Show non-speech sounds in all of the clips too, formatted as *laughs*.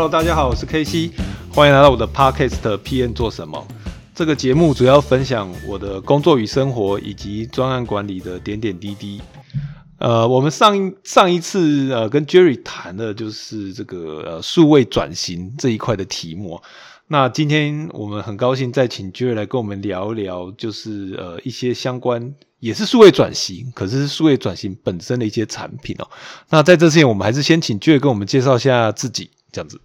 Hello，大家好，我是 KC，欢迎来到我的 Podcast PN 做什么？这个节目主要分享我的工作与生活，以及专案管理的点点滴滴。呃，我们上一上一次呃跟 Jerry 谈的就是这个呃数位转型这一块的题目。那今天我们很高兴再请 Jerry 来跟我们聊一聊，就是呃一些相关也是数位转型，可是数位转型本身的一些产品哦。那在这之前，我们还是先请 Jerry 跟我们介绍一下自己，这样子。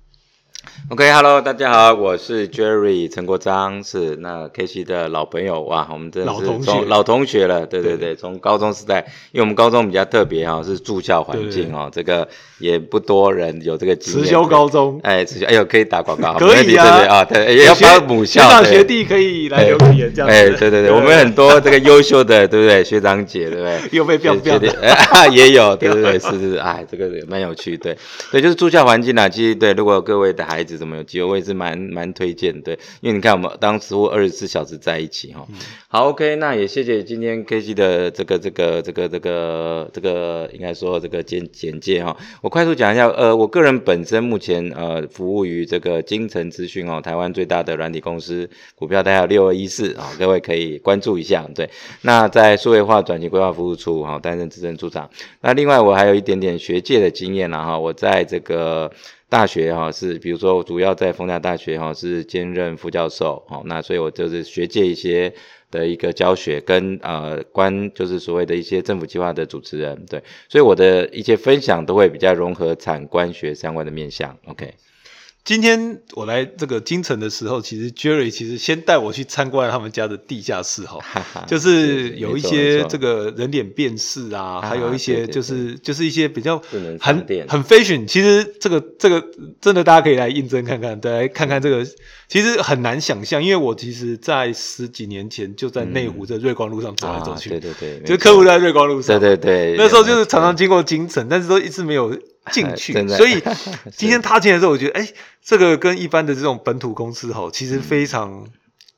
OK，Hello，、大家好，我是 Jerry 陈国章，是那 K C 的老朋友哇，我们真的是老同学从老同学了，对对对，从高中时代，因为我们高中比较特别哈，是住校环境哦，这个也不多人有这个经验。慈修高中哎，慈修，哎呦，可以打广告，可以啊啊，对，也要学发母校，学长学弟可以来留个言，这样子。哎，对对对，我们很多这个优秀的，对不对？学长姐，对不对？*laughs* 又被学 biang 弟也有，对对对，是是是，哎，这个蛮有趣，对对，就是住校环境啊。其实对，如果各位的孩子怎么有机会，我也是蛮蛮推荐，对，因为你看我们当时二十四小时在一起哈。好，OK，那也谢谢今天 K G 的这个这个这个这个这个应该说这个简简介哈。我快速讲一下，呃，我个人本身目前呃服务于这个金城资讯哦，台湾最大的软体公司，股票代号六二一四啊，各位可以关注一下。对，那在数位化转型规划服务处哈担任资深处长。那另外我还有一点点学界的经验啦哈，我在这个。大学哈是，比如说主要在丰台大学哈是兼任副教授，好，那所以我就是学界一些的一个教学跟呃关就是所谓的一些政府计划的主持人，对，所以我的一些分享都会比较融合产官学相关的面向，OK。今天我来这个京城的时候，其实 Jerry 其实先带我去参观了他们家的地下室哈，*laughs* 就是有一些这个人脸辨识啊，还有一些就是就是一些比较很很 fashion。其实这个这个真的大家可以来印证看看，来看看这个其实很难想象，因为我其实在十几年前就在内湖的瑞光路上走来走去，对对对，就客户在瑞光路上，对对对，那时候就是常常经过京城，但是都一直没有。进 *laughs* 去，所以 *laughs* 今天他进来之后，我觉得，哎，这个跟一般的这种本土公司吼，其实非常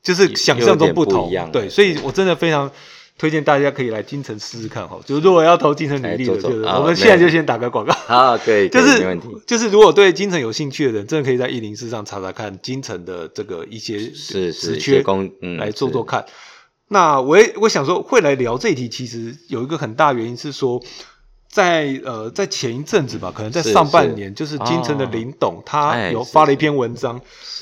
就是想象中不同，对，所以我真的非常推荐大家可以来京城试试看哈。就是如果要投京城履历的，就是我们现在就先打个广告啊，对，*laughs* 就是没问题，就是如果对京城有兴趣的人，真的可以在一零四上查查看京城的这个一些是职缺工来做做看。那我也我想说，会来聊这一题，其实有一个很大原因是说。在呃，在前一阵子吧，可能在上半年，就是金城的林董，他有发了一篇文章，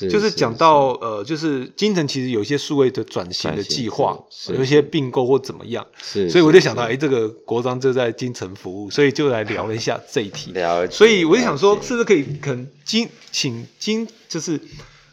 就是讲到呃，就是金城其实有一些数位的转型的计划，有一些并购或怎么样，是，所以我就想到，哎，这个国章就在金城服务，所以就来聊了一下 *laughs* 这一题。了所以我就想说，是不是可以可能金请金就是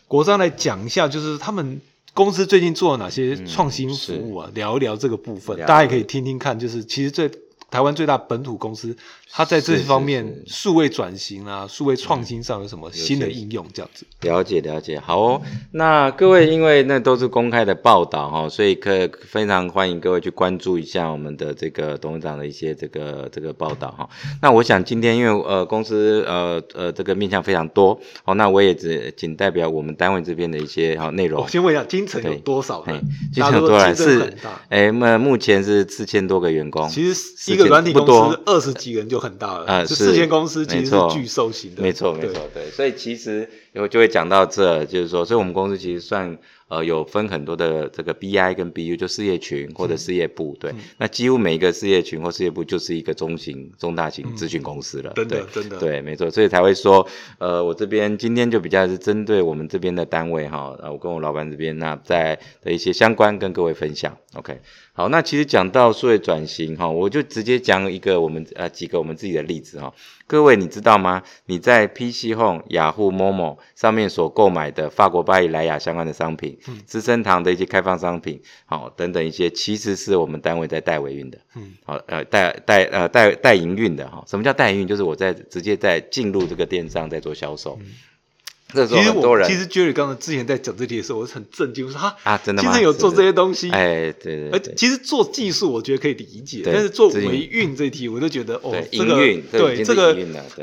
国章来讲一下，就是他们公司最近做了哪些创新服务啊？聊一聊这个部分，大家也可以听听看，就是其实最。台湾最大本土公司，它在这方面数位转型啊、数位创新上有什么新的应用？这样子了解了解，好哦。那各位，因为那都是公开的报道哈，所以可非常欢迎各位去关注一下我们的这个董事长的一些这个这个报道哈。那我想今天因为呃公司呃呃这个面向非常多，哦，那我也只仅代表我们单位这边的一些好内容。我先问一下，金城有多少人？金城有多少人？是哎，那目前是四千多个员工。其实一个软体公司二十几个人就很大了，啊，四间公司其实是巨兽型的，没错没错，对，所以其实有就会讲到这，就是说，所以我们公司其实算呃有分很多的这个 BI 跟 BU，就事业群或者事业部，对，那几乎每一个事业群或事业部就是一个中型、中大型咨询公司了，真的真的，对，没错，所以才会说，呃，我这边今天就比较是针对我们这边的单位哈，呃，我跟我老板这边那在的一些相关跟各位分享，OK。好，那其实讲到数位转型哈，我就直接讲一个我们呃几个我们自己的例子哈。各位你知道吗？你在 PC Home、雅虎、Momo 上面所购买的法国巴黎莱雅相关的商品，资生堂的一些开放商品，好等等一些，其实是我们单位在代为运的，嗯，好呃代代呃代代营运的哈。什么叫代营运？就是我在直接在进入这个电商在做销售。其实我其实 Jerry 刚才之前在讲这题的时候，我是很震惊，我说哈啊，真的吗？其实有做这些东西，哎，对对。而其实做技术，我觉得可以理解，但是做维运这题，我就觉得哦，这个对这个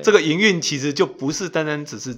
这个营运其实就不是单单只是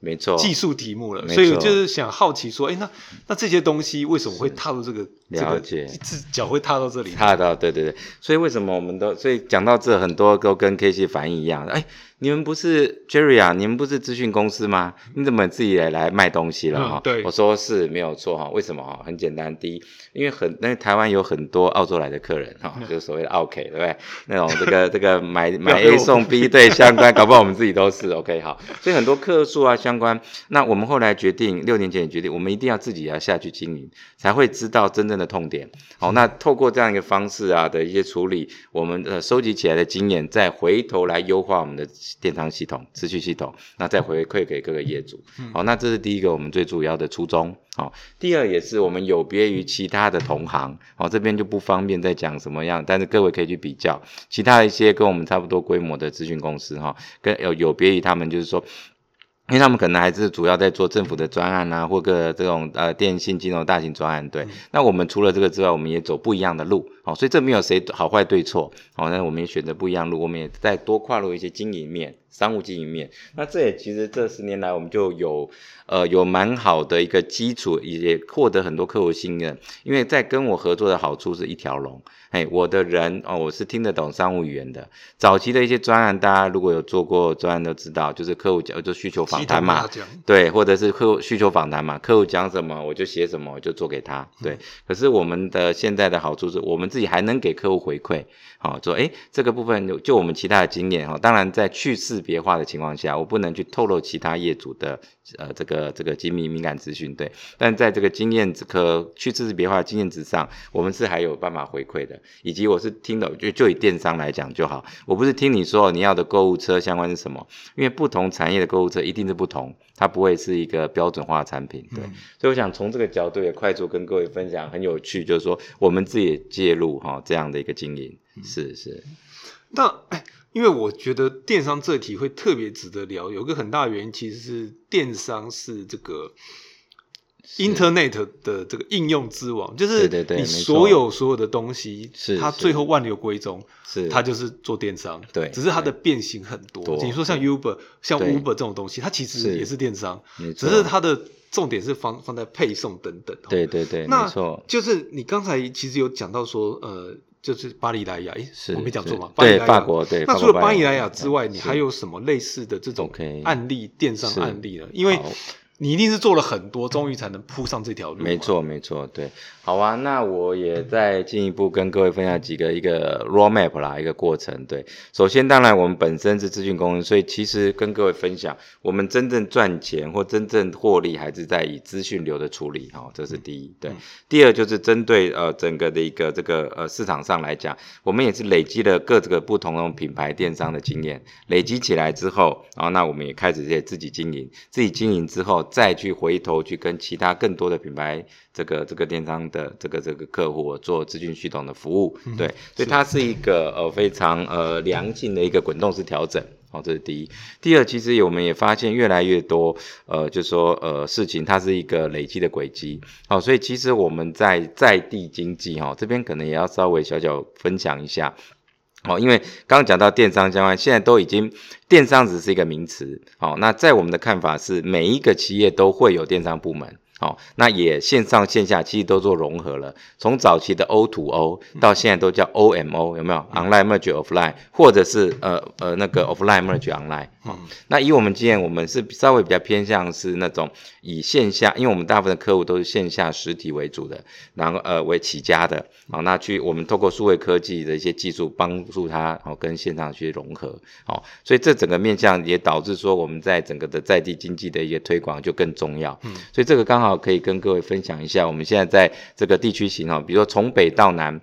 没错技术题目了，所以就是想好奇说，哎，那那这些东西为什么会踏入这个了解，脚会踏到这里？踏到对对对，所以为什么我们都所以讲到这，很多都跟 K C 反应一样，哎。你们不是 Jerry 啊？你们不是资讯公司吗？你怎么自己来来卖东西了哈？对，我说是没有错哈。为什么哈？很简单，第一，因为很那台湾有很多澳洲来的客人哈，就是所谓的澳 K，对不对？那种这个 *laughs* 这个买买 A 送 B 对相关，搞不好我们自己都是 OK 好。所以很多客数啊相关，那我们后来决定六年前也决定，我们一定要自己要下去经营，才会知道真正的痛点。好，那透过这样一个方式啊的一些处理，我们呃收集起来的经验，再回头来优化我们的。电商系统、持续系统，那再回馈给各个业主。好，那这是第一个我们最主要的初衷。好，第二也是我们有别于其他的同行。好，这边就不方便再讲什么样，但是各位可以去比较其他一些跟我们差不多规模的咨询公司哈，跟有有别于他们，就是说。因为他们可能还是主要在做政府的专案啊，或个这种呃电信金融大型专案，对。那我们除了这个之外，我们也走不一样的路，哦，所以这没有谁好坏对错，哦，那我们也选择不一样路，我们也再多跨入一些经营面、商务经营面。那这也其实这十年来我们就有呃有蛮好的一个基础，也获得很多客户信任。因为在跟我合作的好处是一条龙。哎，我的人哦，我是听得懂商务语言的。早期的一些专案，大家如果有做过专案都知道，就是客户讲就需求访谈嘛，对，或者是客户需求访谈嘛，客户讲什么我就写什么，我就做给他。对，可是我们的现在的好处是我们自己还能给客户回馈，好说，哎，这个部分就我们其他的经验哈，当然在去识别化的情况下，我不能去透露其他业主的。呃，这个这个机密敏感资讯，对，但在这个经验可去识别化的经验值上，我们是还有办法回馈的。以及我是听的，就就以电商来讲就好，我不是听你说你要的购物车相关是什么，因为不同产业的购物车一定是不同，它不会是一个标准化的产品，对。所以我想从这个角度也快速跟各位分享，很有趣，就是说我们自己介入哈这样的一个经营，是是。那哎因为我觉得电商这题会特别值得聊，有个很大的原因其实是电商是这个 Internet 的这个应用之王，就是你所有所有的东西，它最后万流归宗，是。它就是做电商，对，只是它的变形很多。你说像 Uber、像 Uber 这种东西，它其实也是电商，只是它的重点是放放在配送等等。对对对，没错，就是你刚才其实有讲到说，呃。就是巴黎莱雅，哎，我没讲错吧？对，法国对。那除了巴黎莱雅之外，你还有什么类似的这种案例，电商案例呢？因为你一定是做了很多，终于才能铺上这条路。没错，没错，对。好啊，那我也再进一步跟各位分享几个一个 roadmap 啦，一个过程。对，首先当然我们本身是资讯公司，所以其实跟各位分享，我们真正赚钱或真正获利还是在以资讯流的处理，哈，这是第一。对，第二就是针对呃整个的一个这个呃市场上来讲，我们也是累积了各这个不同的品牌电商的经验，累积起来之后，然后那我们也开始在自己经营，自己经营之后再去回头去跟其他更多的品牌。这个这个电商的这个这个客户做资讯系统的服务，对，所以它是一个呃非常呃良性的一个滚动式调整，好，这是第一。第二，其实我们也发现越来越多呃，就说呃事情它是一个累积的轨迹，好，所以其实我们在在地经济哈这边可能也要稍微小小分享一下，哦，因为刚刚讲到电商相关，现在都已经电商只是一个名词，哦，那在我们的看法是每一个企业都会有电商部门。好，那也线上线下其实都做融合了，从早期的 O to O 到现在都叫 O M O，有没有？Online merge offline，或者是呃呃那个 offline merge online。好，那以我们经验，我们是稍微比较偏向是那种以线下，因为我们大部分的客户都是线下实体为主的，然后呃为起家的。好，那去我们透过数位科技的一些技术帮助他，好跟线上去融合。好，所以这整个面向也导致说我们在整个的在地经济的一些推广就更重要。嗯，所以这个刚好。可以跟各位分享一下，我们现在在这个地区型哦，比如说从北到南，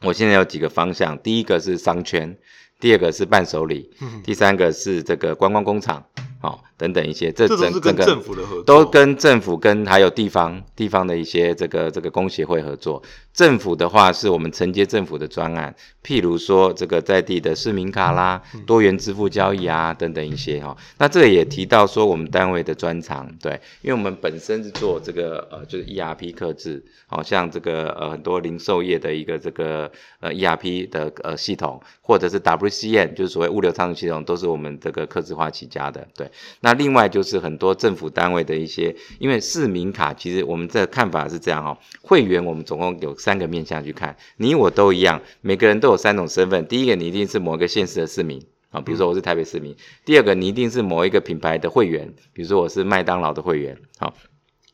我现在有几个方向，第一个是商圈，第二个是伴手礼，第三个是这个观光工厂。哦，等等一些，这整整个政府的合作，都跟政府跟还有地方地方的一些这个这个工协会合作。政府的话是我们承接政府的专案，譬如说这个在地的市民卡啦、多元支付交易啊等等一些哈。那这个也提到说我们单位的专长，对，因为我们本身是做这个呃就是 ERP 刻制，好像这个呃很多零售业的一个这个呃 ERP 的呃系统，或者是 WCN 就是所谓物流仓储系统，都是我们这个刻制化起家的，对。那另外就是很多政府单位的一些，因为市民卡，其实我们这看法是这样哈，会员我们总共有三个面向去看，你我都一样，每个人都有三种身份，第一个你一定是某个县市的市民。啊，比如说我是台北市民。第二个，你一定是某一个品牌的会员，比如说我是麦当劳的会员，好。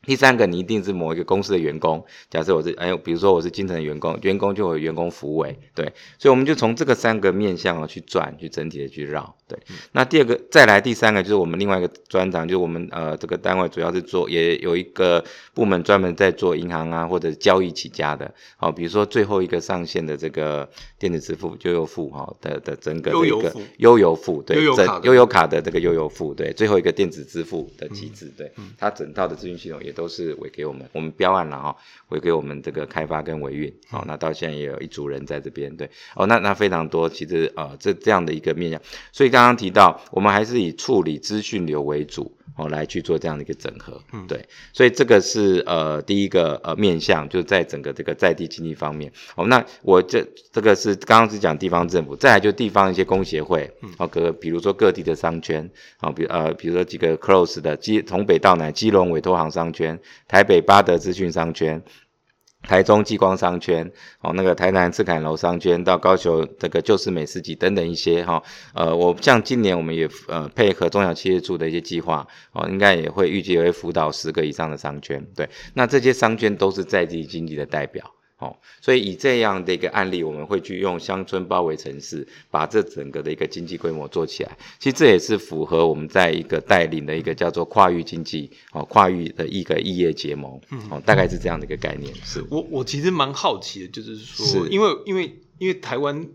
第三个，你一定是某一个公司的员工。假设我是哎，比如说我是金城的员工，员工就有员工服务委，对，所以我们就从这个三个面向啊去转，去整体的去绕，对。那第二个，再来第三个就是我们另外一个专长，就是我们呃这个单位主要是做，也有一个部门专门在做银行啊或者交易起家的，好，比如说最后一个上线的这个电子支付悠游付哈的的整个的一个悠游付，对，悠游卡的这个悠游付，对，最后一个电子支付的机制，对，它整套的资讯系统也。都是委给我们，我们标案了哈，委给我们这个开发跟维运，好，那到现在也有一组人在这边，对，哦，那那非常多，其实呃这这样的一个面向，所以刚刚提到，我们还是以处理资讯流为主。哦，来去做这样的一个整合，嗯，对，所以这个是呃第一个呃面向，就是在整个这个在地经济方面。哦，那我这这个是刚刚是讲地方政府，再来就地方一些工协会，哦，各比如说各地的商圈，啊，比呃比如说几个 close 的基从北到南，基隆委托行商圈，台北八德资讯商圈。台中激光商圈，哦，那个台南赤坎楼商圈，到高雄这个旧市美食集等等一些哈，呃，我像今年我们也呃配合中小企业处的一些计划，哦，应该也会预计会辅导十个以上的商圈，对，那这些商圈都是在地经济的代表。哦，所以以这样的一个案例，我们会去用乡村包围城市，把这整个的一个经济规模做起来。其实这也是符合我们在一个带领的一个叫做跨域经济哦，跨域的一个异业结盟。哦，大概是这样的一个概念。是我我其实蛮好奇的，就是说，因为因为因为台湾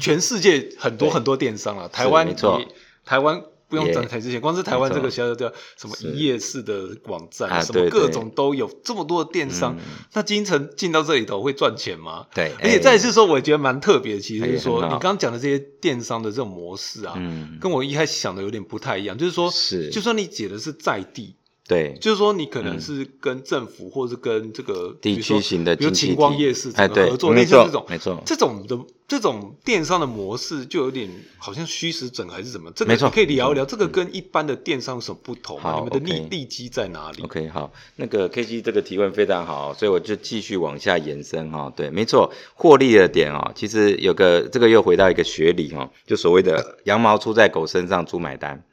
全世界很多很多电商了，台湾没错，台湾。不用展台之前，光是台湾这个小小的什么一页式的网站，什么各种都有这么多的电商。那金城进到这里头会赚钱吗？对，而且再一次说，我觉得蛮特别，其实是说你刚刚讲的这些电商的这种模式啊，跟我一开始想的有点不太一样。就是说，是就算你解的是在地。对，就是说你可能是跟政府或者是跟这个地区型的，比如晴光夜市哎，合作，没错，这种没错，这种的这种电商的模式就有点好像虚实整还是怎么？这没错，可以聊一聊这个跟一般的电商有什么不同？你们的利利基在哪里？OK，好，那个 K G 这个提问非常好，所以我就继续往下延伸哈。对，没错，获利的点哦，其实有个这个又回到一个学理哈，就所谓的羊毛出在狗身上，猪买单。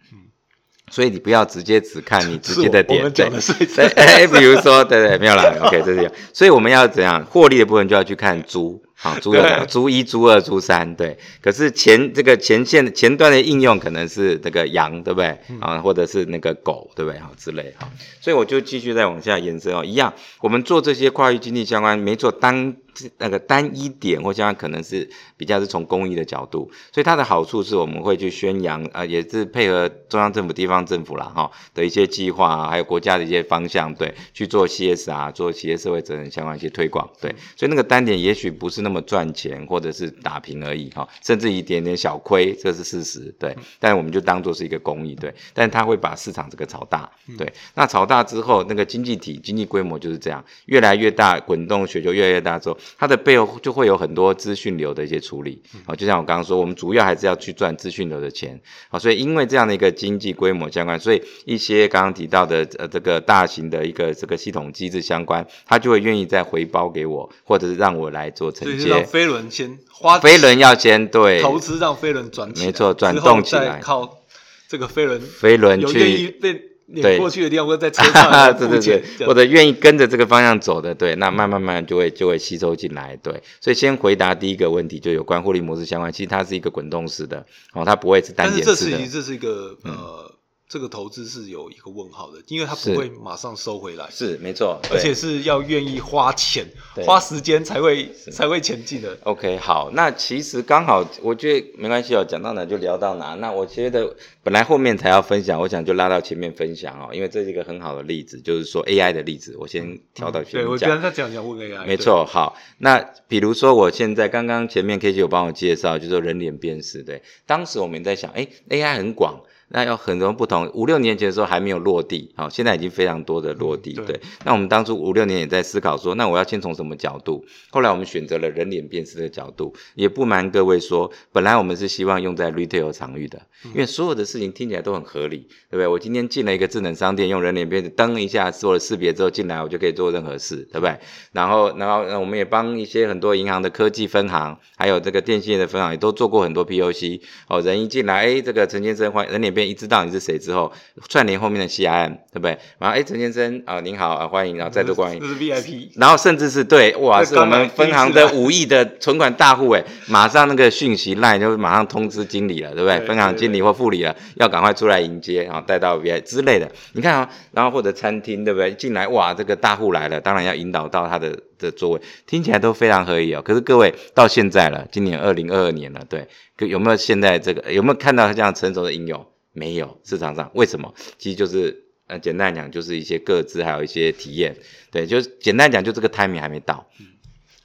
所以你不要直接只看你直接的点，对，*laughs* 哎，比如说，对对，没有啦，OK，这样。所以我们要怎样获利的部分就要去看猪，好，猪有猪一、猪二、猪三，对。可是前这个前线前端的应用可能是这个羊，对不对？啊，或者是那个狗，对不对？好之类，好。所以我就继续再往下延伸哦，一样，我们做这些跨域经济相关，没错当。那个单一点或像可能是比较是从公益的角度，所以它的好处是我们会去宣扬，呃，也是配合中央政府、地方政府啦，哈的一些计划啊，还有国家的一些方向，对，去做 CS 啊，做企业社会责任相关一些推广，对，所以那个单点也许不是那么赚钱，或者是打平而已，哈，甚至一点点小亏，这是事实，对，但我们就当做是一个公益，对，但它会把市场这个炒大，对，那炒大之后，那个经济体经济规模就是这样，越来越大，滚动雪球越来越大之后。它的背后就会有很多资讯流的一些处理啊，就像我刚刚说，我们主要还是要去赚资讯流的钱啊，所以因为这样的一个经济规模相关，所以一些刚刚提到的呃这个大型的一个这个系统机制相关，他就会愿意再回包给我，或者是让我来做承接。飞轮先花，飞轮要先对投资让飞轮转没错，转动起来，靠这个飞轮飞轮去。对过去的地方，或者在车上 *laughs* 对对对，或者愿意跟着这个方向走的，对，那慢慢慢就会就会吸收进来，对。所以先回答第一个问题，就有关获利模式相关，其实它是一个滚动式的，哦，它不会是单点式的。但是这是这是一个呃。这个投资是有一个问号的，因为它不会马上收回来，是没错，而且是要愿意花钱、花时间才会才会前进的。OK，好，那其实刚好，我觉得没关系哦，讲到哪就聊到哪。那我觉得本来后面才要分享，我想就拉到前面分享哦，因为这是一个很好的例子，就是说 AI 的例子，我先挑到前面讲。对我刚才讲讲问 AI，没错。好，那比如说我现在刚刚前面 K 姐有帮我介绍，就是说人脸辨识，对，当时我们在想，哎，AI 很广。那有很多不同。五六年前的时候还没有落地，好，现在已经非常多的落地。对，那我们当初五六年也在思考说，那我要先从什么角度？后来我们选择了人脸辨识的角度。也不瞒各位说，本来我们是希望用在 retail 场域的，因为所有的事情听起来都很合理，对不对？我今天进了一个智能商店，用人脸辨识登一下做了识别之后进来，我就可以做任何事，对不对？然后，然后我们也帮一些很多银行的科技分行，还有这个电信业的分行，也都做过很多 POC。哦，人一进来，哎，这个陈先生欢人脸辨一知道你是谁之后，串联后面的 CRM，对不对？然后，哎，陈先生啊，您好啊，欢迎，然后再度欢迎，这是 VIP。然后甚至是对，哇，是我们分行的 *laughs* 五亿的存款大户，哎，马上那个讯息赖就马上通知经理了，对不对？分行经理或副理了，要赶快出来迎接，然后带到 VIP 之类的。你看啊，然后或者餐厅，对不对？进来，哇，这个大户来了，当然要引导到他的的座位，听起来都非常合理哦。可是各位到现在了，今年二零二二年了，对，有没有现在这个有没有看到这样成熟的应用？没有，市场上为什么？其实就是呃，简单讲就是一些各自还有一些体验，对，就是简单讲就这个 timing 还没到。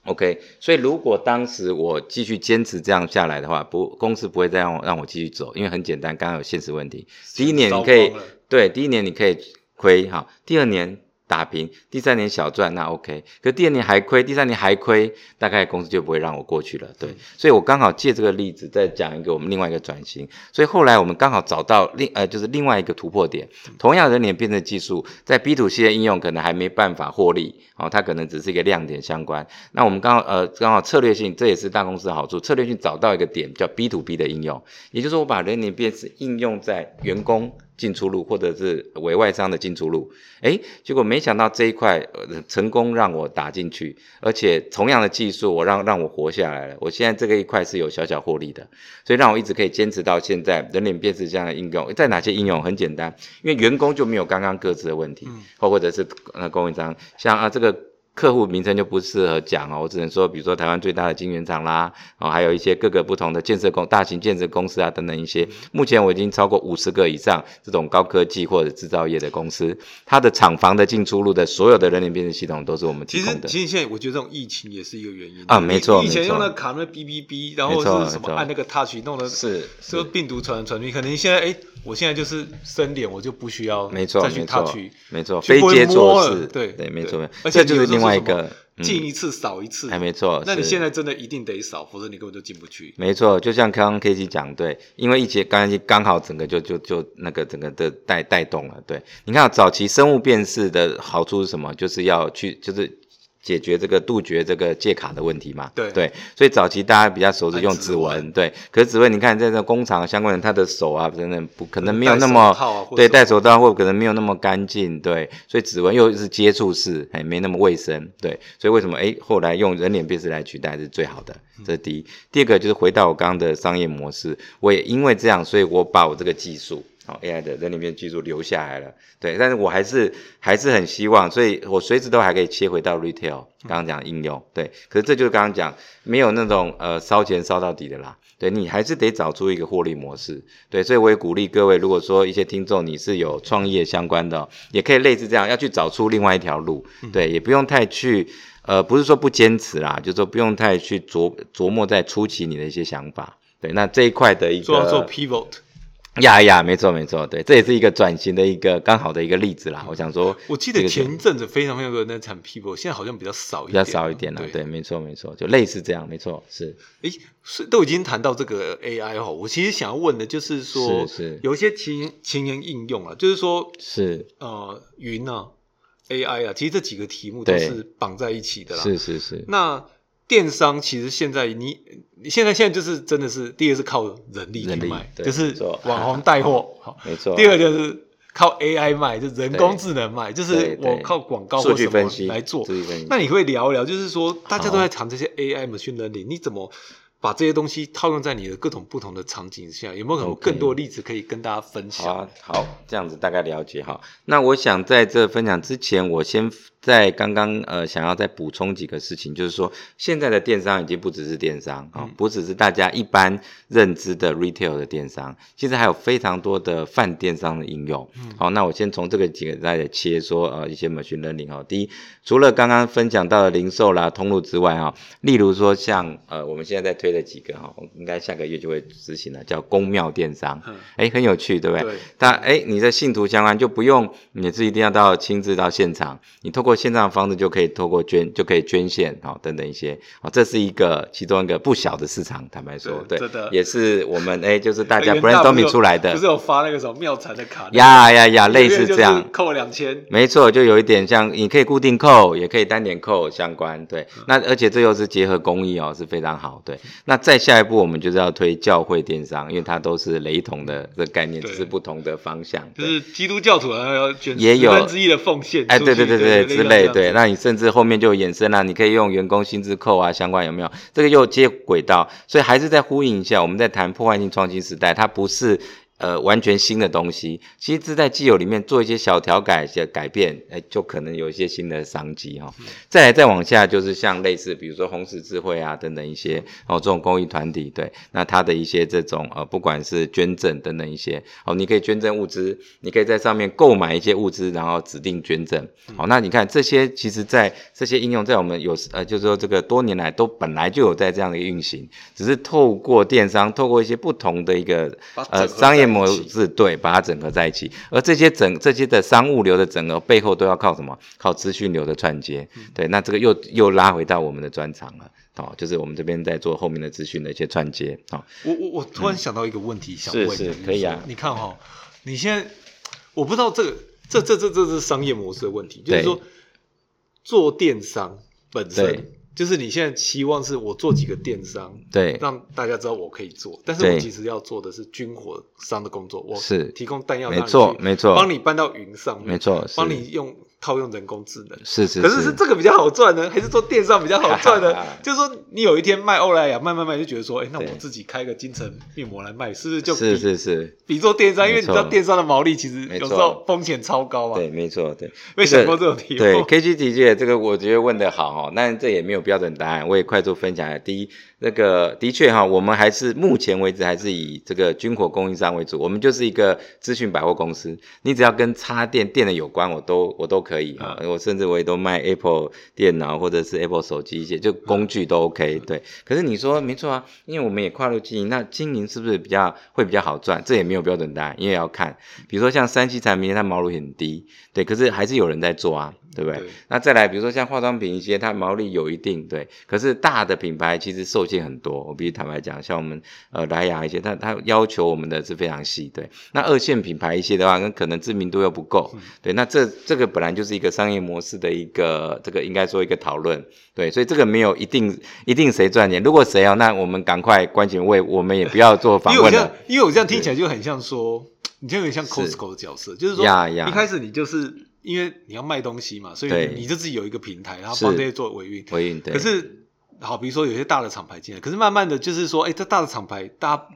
OK，所以如果当时我继续坚持这样下来的话，不，公司不会再让让我继续走，因为很简单，刚刚有现实问题。第一年你可以对，第一年你可以亏哈，第二年。打平，第三年小赚那 OK，可第二年还亏，第三年还亏，大概公司就不会让我过去了。对，所以我刚好借这个例子再讲一个我们另外一个转型。所以后来我们刚好找到另呃就是另外一个突破点，同样人脸辨识技术在 B to C 的应用可能还没办法获利，哦，它可能只是一个亮点相关。那我们刚好呃刚好策略性，这也是大公司的好处，策略性找到一个点叫 B to B 的应用，也就是说我把人脸辨识应用在员工。进出路，或者是委外商的进出路，哎，结果没想到这一块成功让我打进去，而且同样的技术，我让让我活下来了。我现在这个一块是有小小获利的，所以让我一直可以坚持到现在。人脸辨识这样的应用，在哪些应用很简单，因为员工就没有刚刚各自的问题，或或者是呃供应商，像啊这个。客户名称就不适合讲哦，我只能说，比如说台湾最大的晶圆厂啦，哦，还有一些各个不同的建设公、大型建设公司啊等等一些。目前我已经超过五十个以上这种高科技或者制造业的公司，它的厂房的进出入的所有的人脸辨识系统都是我们提供的。其实，其实现在我觉得这种疫情也是一个原因啊，没错，以前用的卡那 B B B，然后是什么按那个 Touch 弄的，是是。病毒传传去，可能现在哎。我现在就是生脸，我就不需要没错，再去 touch，，没错，非接触式，对对，没错，而且就是另外一个进一次少一次，还没错。那你现在真的一定得少，否则你根本就进不去。没错，就像刚刚 K G 讲，对，因为一节刚刚刚好整个就就就那个整个的带带动了。对，你看早期生物辨识的好处是什么？就是要去就是。解决这个杜绝这个借卡的问题嘛？对对，所以早期大家比较熟是用指纹，对。可是指纹，你看在这工厂相关人，他的手啊，真的不可能没有那么对戴手套，或可能没有那么干净，对。所以指纹又是接触式，哎，没那么卫生，对。所以为什么哎后来用人脸辨识来取代是最好的？这是第一。第二个就是回到我刚刚的商业模式，我也因为这样，所以我把我这个技术。AI 的人里面技术留下来了，对，但是我还是还是很希望，所以我随时都还可以切回到 retail，刚刚讲应用，对，可是这就是刚刚讲没有那种呃烧钱烧到底的啦，对你还是得找出一个获利模式，对，所以我也鼓励各位，如果说一些听众你是有创业相关的，也可以类似这样要去找出另外一条路，对，也不用太去呃不是说不坚持啦，就是说不用太去琢琢磨在初期你的一些想法，对，那这一块的一个做做 pivot。呀呀，没错没错，对，这也是一个转型的一个刚好的一个例子啦。我想说，我记得前一阵子非常非常多人在产 People，现在好像比较少一点，比较少一点了。对，没错没错，就类似这样，没错是。诶，是都已经谈到这个 AI 哦，我其实想要问的就是说，是有一些情情言应用啊，就是说，是呃云啊 AI 啊，其实这几个题目都是绑在一起的啦。是是是。那电商其实现在你你现在现在就是真的是第一个是靠人力去卖，就是网红带货，*laughs* 好，没错。第二就是靠 AI 卖，就人工智能卖，就是我靠广告或什么来做。那你会聊一聊，就是说大家都在谈这些 AI machine learning，你怎么？把这些东西套用在你的各种不同的场景下，有没有更多例子可以跟大家分享？好，好，这样子大概了解哈。那我想在这分享之前，我先在刚刚呃想要再补充几个事情，就是说现在的电商已经不只是电商啊，不只是大家一般认知的 retail 的电商，其实还有非常多的泛电商的应用。嗯好，那我先从这个几个来切说呃一些 machine learning 哈。第一，除了刚刚分享到的零售啦通路之外哈，例如说像呃我们现在在推。推了几个哈，应该下个月就会执行了，叫公庙电商，哎，很有趣，对不对？但哎，你的信徒相关就不用你是一定要到亲自到现场，你透过线上的方式就可以透过捐就可以捐献哦，等等一些。哦，这是一个其中一个不小的市场，坦白说，对，也是我们哎，就是大家 *laughs* brainstorming 出来的，不是有发那个什么庙产的卡？呀呀呀，类似这样，扣两千，没错，就有一点像，你可以固定扣，也可以单点扣相关，对，那而且这又是结合公益哦，是非常好，对。那再下一步，我们就是要推教会电商，因为它都是雷同的这概念，只是不同的方向。就是基督教徒要捐也有分之一的奉献，哎，对对对对之类，对。那你甚至后面就衍生了，你可以用员工薪资扣啊，相关有没有？这个又接轨道，所以还是在呼应一下，我们在谈破坏性创新时代，它不是。呃，完全新的东西，其实是在既有里面做一些小调改、些改变，哎，就可能有一些新的商机哈。再来再往下，就是像类似，比如说红十字会啊等等一些哦，这种公益团体，对，那它的一些这种呃，不管是捐赠等等一些，哦，你可以捐赠物资，你可以在上面购买一些物资，然后指定捐赠。好，那你看这些，其实在这些应用在我们有呃，就是说这个多年来都本来就有在这样的运行，只是透过电商，透过一些不同的一个呃商业。模式对，把它整合在一起，而这些整这些的商务流的整合背后都要靠什么？靠资讯流的串接。对，那这个又又拉回到我们的专长了，哦，就是我们这边在做后面的资讯的一些串接。哦，我我我突然想到一个问题，想问，是是可以啊。你看哈，你现在我不知道这个这这这这是商业模式的问题，就是说做电商本身。就是你现在期望是我做几个电商，对，让大家知道我可以做，但是我其实要做的是军火商的工作，我是。提供弹药，没错没错，帮你搬到云上面，没错，帮你用。套用人工智能是是，可是是这个比较好赚呢，还是做电商比较好赚呢？*laughs* 就是说，你有一天卖欧莱雅，卖卖卖，就觉得说，哎，那我自己开个金城面膜来卖，是不是就是是是比做电商？因为你知道电商的毛利其实有时候风险超高啊。对，没错，对。没想过这种题目。对，K G 姐姐，这个我觉得问的好哈，但这也没有标准答案，我也快速分享一下。第一。那个的确哈，我们还是目前为止还是以这个军火供应商为主。我们就是一个资讯百货公司，你只要跟插电电的有关，我都我都可以啊。我甚至我也都卖 Apple 电脑或者是 Apple 手机一些，就工具都 OK。对，可是你说没错啊，因为我们也跨入经营，那经营是不是比较会比较好赚？这也没有标准答案，因为要看，比如说像三 C 产品，它毛利很低，对，可是还是有人在做啊。对不对？那再来，比如说像化妆品一些，它毛利有一定对，可是大的品牌其实受限很多。我必须坦白讲，像我们呃莱雅一些，它它要求我们的是非常细。对，那二线品牌一些的话，那可能知名度又不够。对，那这这个本来就是一个商业模式的一个这个应该说一个讨论。对，所以这个没有一定一定谁赚钱。如果谁要，那我们赶快关前位，我们也不要做访问了。因为我这样听起来就很像说，你就有点像 Costco 的角色，就是说一开始你就是。因为你要卖东西嘛，所以你就自己有一个平台，然后帮这些做维运。维运对。可是，好，比如说有些大的厂牌进来，可是慢慢的就是说，哎，这大的厂牌，大家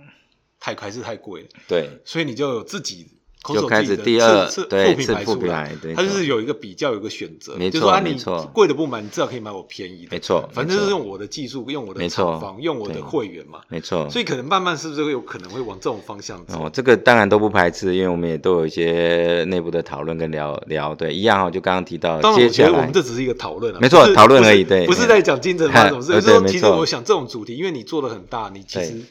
太还是太贵了。对。所以你就有自己。就开始第二对次副品牌，它就是有一个比较，有一个选择。没错，没错。贵的不买，你至少可以买我便宜的。没错，反正就是用我的技术，用我的厂房，用我的会员嘛。没错。所以可能慢慢是不是会有可能会往这种方向走？哦，这个当然都不排斥，因为我们也都有一些内部的讨论跟聊聊。对，一样哦，就刚刚提到。当然，我觉得我们这只是一个讨论啊。没错，讨论而已。对，不是在讲金城发生什么事。*laughs* 就是说，其实我想这种主题，因为你做的很大，你其实。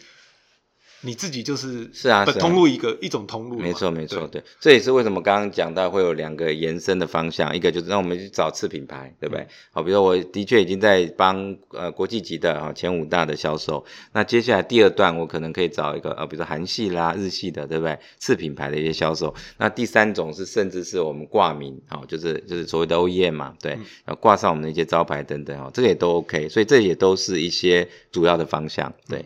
你自己就是是啊，通路一个一种通路，没错没错，对，这也是为什么刚刚讲到会有两个延伸的方向，一个就是让我们去找次品牌，对不对？好，比如说我的确已经在帮呃国际级的啊前五大的销售，那接下来第二段我可能可以找一个呃比如说韩系啦、日系的，对不对？次品牌的一些销售，那第三种是甚至是我们挂名，哦，就是就是所谓的 OEM 嘛，对，然后挂上我们的一些招牌等等，哦，这个也都 OK，所以这也都是一些主要的方向，对。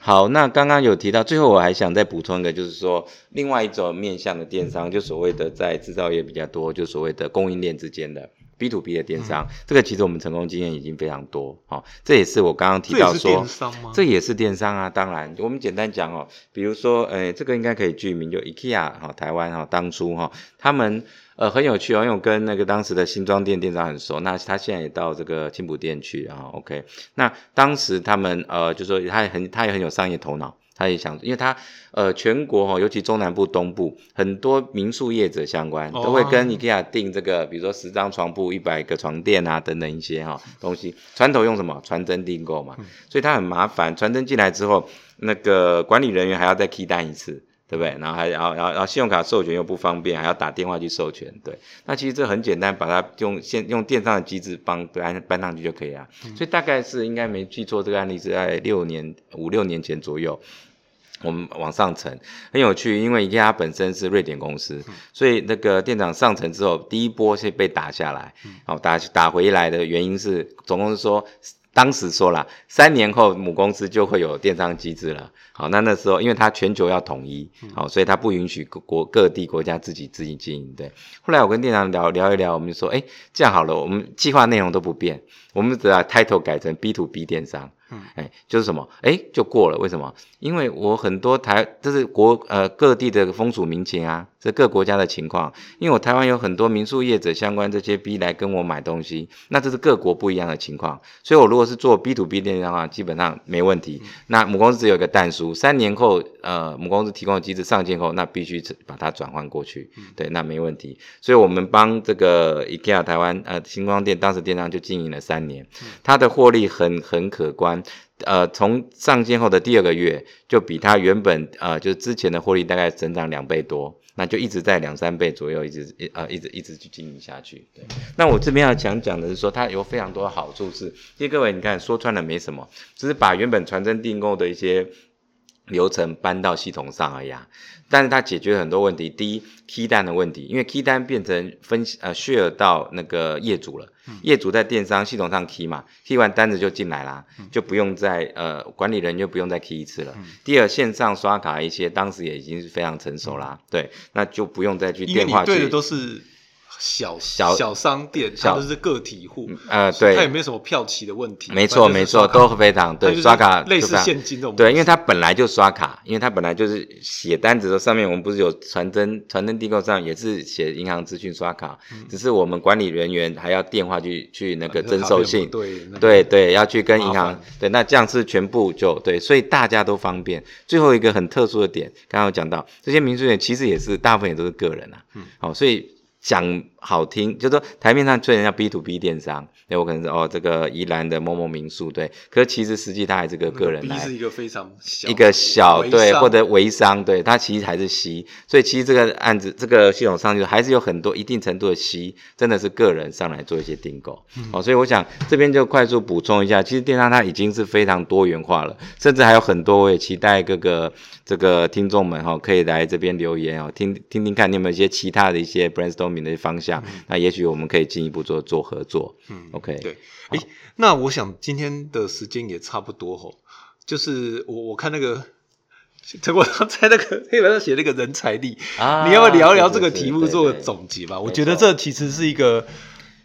好，那刚刚有提到，最后我还想再补充一个，就是说另外一种面向的电商，就所谓的在制造业比较多，就所谓的供应链之间的 B to B 的电商，这个其实我们成功经验已经非常多，好，这也是我刚刚提到说，这也是电商啊，当然，我们简单讲哦，比如说，呃，这个应该可以具名，就 IKEA 哈，台湾哈，当初哈，他们。呃，很有趣哦，因为我跟那个当时的新庄店店长很熟，那他现在也到这个青浦店去啊。OK，那当时他们呃就说他也很他也很有商业头脑，他也想，因为他呃全国哈，尤其中南部、东部很多民宿业者相关，都会跟 IKEA 订这个，比如说十张床铺、一百个床垫啊等等一些哈东西。传统用什么传真订购嘛，所以它很麻烦。传真进来之后，那个管理人员还要再 key 单一次。对不对？然后还要，然后然后信用卡授权又不方便，还要打电话去授权。对，那其实这很简单，把它用现用电商的机制帮搬搬上去就可以了。所以大概是应该没记错，这个案例是在六年五六年前左右，我们往上层很有趣，因为宜家本身是瑞典公司，所以那个店长上层之后，第一波是被打下来，哦打打回来的原因是总公司说。当时说了，三年后母公司就会有电商机制了。好，那那时候因为它全球要统一，好，所以它不允许各国各地国家自己自己经营。对，后来我跟店长聊聊一聊，我们就说，哎，这样好了，我们计划内容都不变，我们只要 title 改成 B to B 电商。嗯，哎，就是什么，哎，就过了。为什么？因为我很多台，这是国呃各地的风俗民情啊，这各国家的情况。因为我台湾有很多民宿业者相关这些 B 来跟我买东西，那这是各国不一样的情况。所以我如果是做 B to B 电商的话，基本上没问题。那母公司只有一个淡叔，三年后，呃，母公司提供的机制上线后，那必须把它转换过去。对，那没问题。所以我们帮这个 IKEA 台湾呃星光店当时电商就经营了三年，它的获利很很可观。呃，从上线后的第二个月，就比它原本呃，就是之前的获利大概增长两倍多，那就一直在两三倍左右，一直呃一直一直去经营下去。对，那我这边要想讲的是说，它有非常多的好处，是因为各位你看说穿了没什么，只是把原本传真订购的一些。流程搬到系统上而已，但是它解决了很多问题。第一，key 单的问题，因为 key 单变成分呃 share 到那个业主了，业主在电商系统上 key 嘛，key 完单子就进来啦，就不用再呃管理人就不用再 key 一次了。第二，线上刷卡一些，当时也已经是非常成熟啦，对，那就不用再去电话去。对的都是。小小小商店，它都是个体户，呃，对，它也没有什么票期的问题。没错，没错，都非常对，刷卡类似现金这种。对，因为它本来就刷卡，因为它本来就是写单子的上面，我们不是有传真传真订购上也是写银行资讯刷卡，只是我们管理人员还要电话去去那个征收信，对对对，要去跟银行，对，那这样是全部就对，所以大家都方便。最后一个很特殊的点，刚刚有讲到，这些民宿店其实也是大部分也都是个人啊，嗯，好，所以。讲好听，就说台面上虽然叫 B to B 电商，对我可能是哦这个宜兰的某某民宿，对，可是其实实际它还是个个人来，是一个非常小一个小对或者微商，对，它其实还是 C，所以其实这个案子这个系统上就还是有很多一定程度的 C，真的是个人上来做一些订购，哦，所以我想这边就快速补充一下，其实电商它已经是非常多元化了，甚至还有很多我也期待各个这个听众们哈可以来这边留言哦，听听听看你有没有一些其他的一些 brainstorm。的方向，那也许我们可以进一步做做合作。嗯，OK，对，哎，那我想今天的时间也差不多吼，就是我我看那个 *laughs* 陈国昌在那个黑板上写那个人才力啊，你要不要聊聊这个题目做总结吧？我觉得这其实是一个，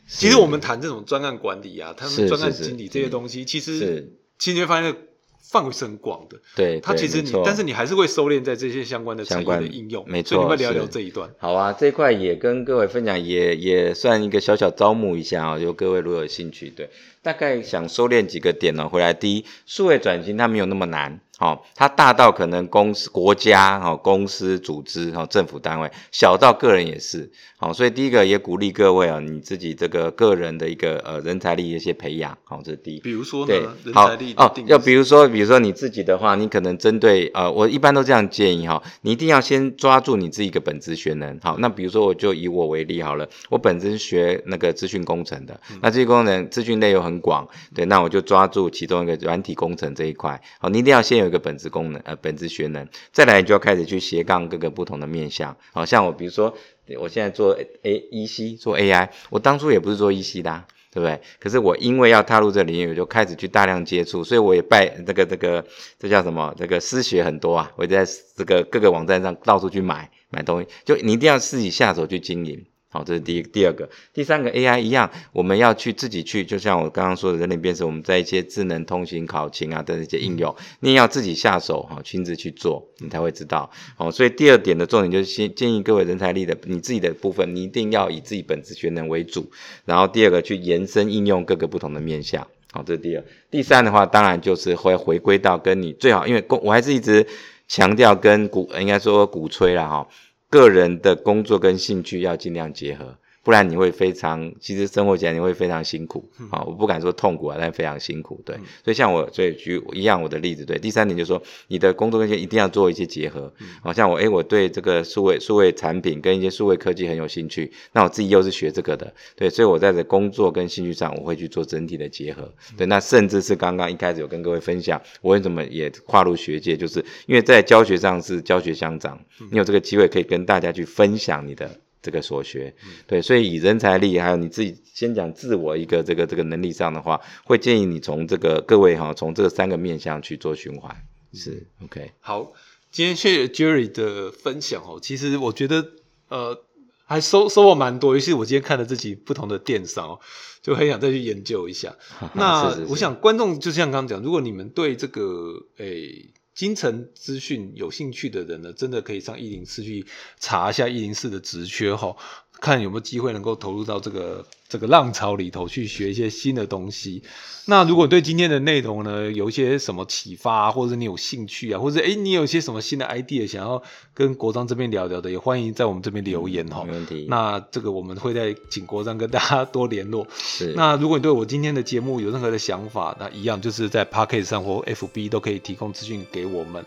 其实我们谈这种专案管理啊，他们专案经理这些东西，其实其实会发现。范围是很广的，对，它其实你，但是你还是会收敛在这些相关的相关的应用，没错。所以你们聊聊这一段。好啊，这一块也跟各位分享，也也算一个小小招募一下啊，就各位如果有兴趣，对，大概想收敛几个点呢，回来第一，数位转型它没有那么难。哦，它大到可能公司、国家、哦公司、组织、哦政府单位，小到个人也是。好，所以第一个也鼓励各位啊，你自己这个个人的一个呃人才力一些培养。好，这是第一。比如说呢，好哦，要比如说，比如说你自己的话，你可能针对呃，我一般都这样建议哈，你一定要先抓住你自己一个本职学能。好，那比如说我就以我为例好了，我本身学那个资讯工程的，那这些工程资讯类有很广，对，那我就抓住其中一个软体工程这一块。好，你一定要先有一。个本质功能，呃，本质学能，再来你就要开始去斜杠各个不同的面向，好像我比如说，我现在做 A E C 做 AI，我当初也不是做 E C 的，对不对？可是我因为要踏入这领域，我就开始去大量接触，所以我也拜这个这个这叫什么？这个私学很多啊，我在这个各个网站上到处去买买东西，就你一定要自己下手去经营。好，这是第一第二个，第三个 AI 一样，我们要去自己去，就像我刚刚说的人脸辨识，我们在一些智能通行考勤啊的一些应用，你也要自己下手哈，亲自去做，你才会知道。好，所以第二点的重点就是先建议各位人才力的你自己的部分，你一定要以自己本职学能为主，然后第二个去延伸应用各个不同的面向。好，这是第二。第三的话，当然就是会回归到跟你最好，因为公我还是一直强调跟鼓应该说鼓吹了哈，个人的工作跟兴趣要尽量结合。不然你会非常，其实生活起来你会非常辛苦啊！我不敢说痛苦啊，但非常辛苦。对，所以像我，所以举一样我的例子。对，第三点就是说，你的工作跟一定要做一些结合。好像我，哎，我对这个数位数位产品跟一些数位科技很有兴趣，那我自己又是学这个的，对，所以我在这工作跟兴趣上，我会去做整体的结合。对，那甚至是刚刚一开始有跟各位分享，我为什么也跨入学界，就是因为在教学上是教学相长，你有这个机会可以跟大家去分享你的。这个所学，对，所以以人才力还有你自己先讲自我一个这个这个能力上的话，会建议你从这个各位哈，从这三个面向去做循环，是 OK。好，今天谢谢 Jerry 的分享哦，其实我觉得呃还收收获蛮多，尤其我今天看了自己不同的电商哦，就很想再去研究一下。*laughs* 那我想观众就像刚刚讲，如果你们对这个诶。金城资讯有兴趣的人呢，真的可以上一零四去查一下一零四的职缺哈。看有没有机会能够投入到这个这个浪潮里头去学一些新的东西。那如果对今天的内容呢有一些什么启发，或者你有兴趣啊，或者诶你有一些什么新的 idea 想要跟国章这边聊聊的，也欢迎在我们这边留言哈。没问题。那这个我们会在请国章跟大家多联络。是。那如果你对我今天的节目有任何的想法，那一样就是在 p a c k e t 上或 FB 都可以提供资讯给我们。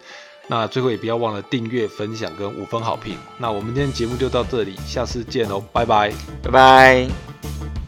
那最后也不要忘了订阅、分享跟五分好评。那我们今天节目就到这里，下次见喽，拜拜，拜拜。